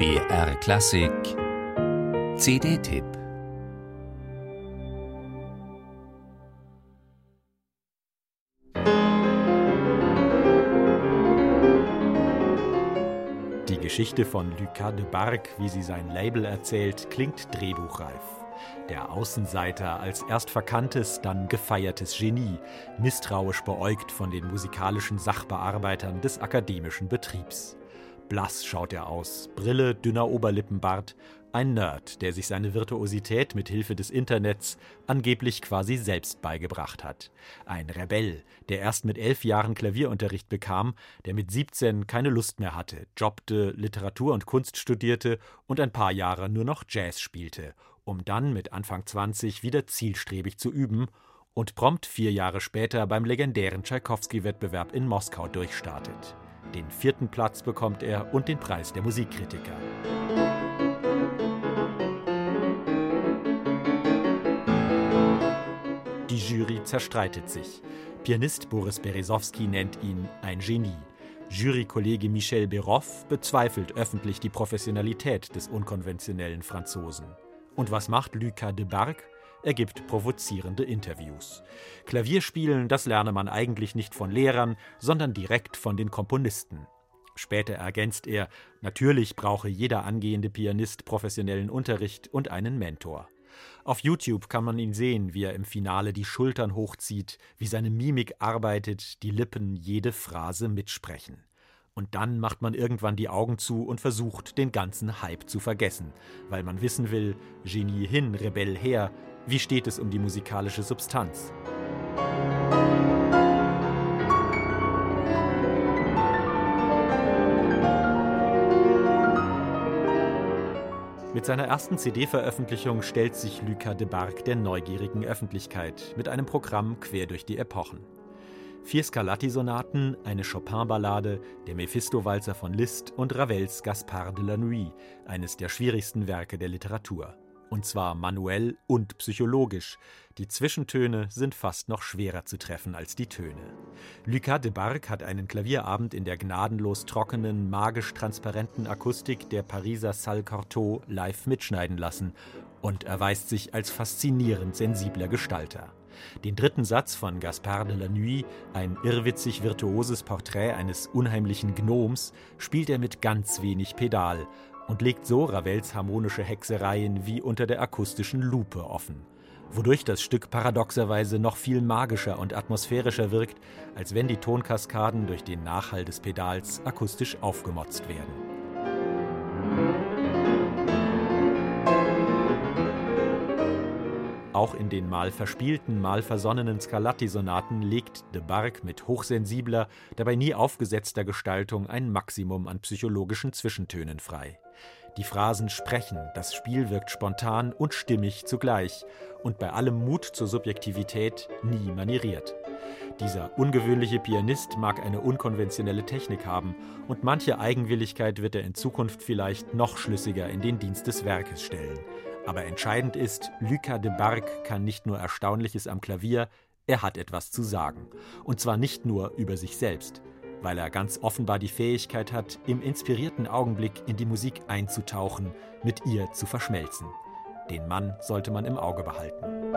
BR Klassik CD-Tipp Die Geschichte von Lucas de Barg, wie sie sein Label erzählt, klingt drehbuchreif. Der Außenseiter als erst verkanntes, dann gefeiertes Genie, misstrauisch beäugt von den musikalischen Sachbearbeitern des akademischen Betriebs. Blass schaut er aus, Brille, dünner Oberlippenbart, ein Nerd, der sich seine Virtuosität mit Hilfe des Internets angeblich quasi selbst beigebracht hat. Ein Rebell, der erst mit elf Jahren Klavierunterricht bekam, der mit 17 keine Lust mehr hatte, jobbte, Literatur und Kunst studierte und ein paar Jahre nur noch Jazz spielte, um dann mit Anfang 20 wieder zielstrebig zu üben und prompt vier Jahre später beim legendären Tschaikowski-Wettbewerb in Moskau durchstartet. Den vierten Platz bekommt er und den Preis der Musikkritiker. Die Jury zerstreitet sich. Pianist Boris Berezowski nennt ihn ein Genie. Jurykollege Michel Beroff bezweifelt öffentlich die Professionalität des unkonventionellen Franzosen. Und was macht Lucas de Barg? Er gibt provozierende Interviews. Klavierspielen, das lerne man eigentlich nicht von Lehrern, sondern direkt von den Komponisten. Später ergänzt er, natürlich brauche jeder angehende Pianist professionellen Unterricht und einen Mentor. Auf YouTube kann man ihn sehen, wie er im Finale die Schultern hochzieht, wie seine Mimik arbeitet, die Lippen jede Phrase mitsprechen. Und dann macht man irgendwann die Augen zu und versucht, den ganzen Hype zu vergessen, weil man wissen will, Genie hin, Rebell her, wie steht es um die musikalische Substanz? Mit seiner ersten CD-Veröffentlichung stellt sich Lucas de Barg der neugierigen Öffentlichkeit mit einem Programm quer durch die Epochen. Vier Scarlatti-Sonaten, eine Chopin-Ballade, der Mephisto-Walzer von Liszt und Ravels Gaspard de la Nuit, eines der schwierigsten Werke der Literatur. Und zwar manuell und psychologisch. Die Zwischentöne sind fast noch schwerer zu treffen als die Töne. Lucas de Barg hat einen Klavierabend in der gnadenlos trockenen, magisch transparenten Akustik der Pariser Salle Cortot live mitschneiden lassen und erweist sich als faszinierend sensibler Gestalter. Den dritten Satz von Gaspard de la Nuit, ein irrwitzig virtuoses Porträt eines unheimlichen Gnoms, spielt er mit ganz wenig Pedal und legt so Ravels harmonische Hexereien wie unter der akustischen Lupe offen, wodurch das Stück paradoxerweise noch viel magischer und atmosphärischer wirkt, als wenn die Tonkaskaden durch den Nachhall des Pedals akustisch aufgemotzt werden. Auch in den mal verspielten, mal versonnenen Scarlatti-Sonaten legt de Barg mit hochsensibler, dabei nie aufgesetzter Gestaltung ein Maximum an psychologischen Zwischentönen frei. Die Phrasen sprechen, das Spiel wirkt spontan und stimmig zugleich und bei allem Mut zur Subjektivität nie manieriert. Dieser ungewöhnliche Pianist mag eine unkonventionelle Technik haben und manche Eigenwilligkeit wird er in Zukunft vielleicht noch schlüssiger in den Dienst des Werkes stellen. Aber entscheidend ist, Lucas de Barg kann nicht nur Erstaunliches am Klavier, er hat etwas zu sagen. Und zwar nicht nur über sich selbst weil er ganz offenbar die Fähigkeit hat, im inspirierten Augenblick in die Musik einzutauchen, mit ihr zu verschmelzen. Den Mann sollte man im Auge behalten.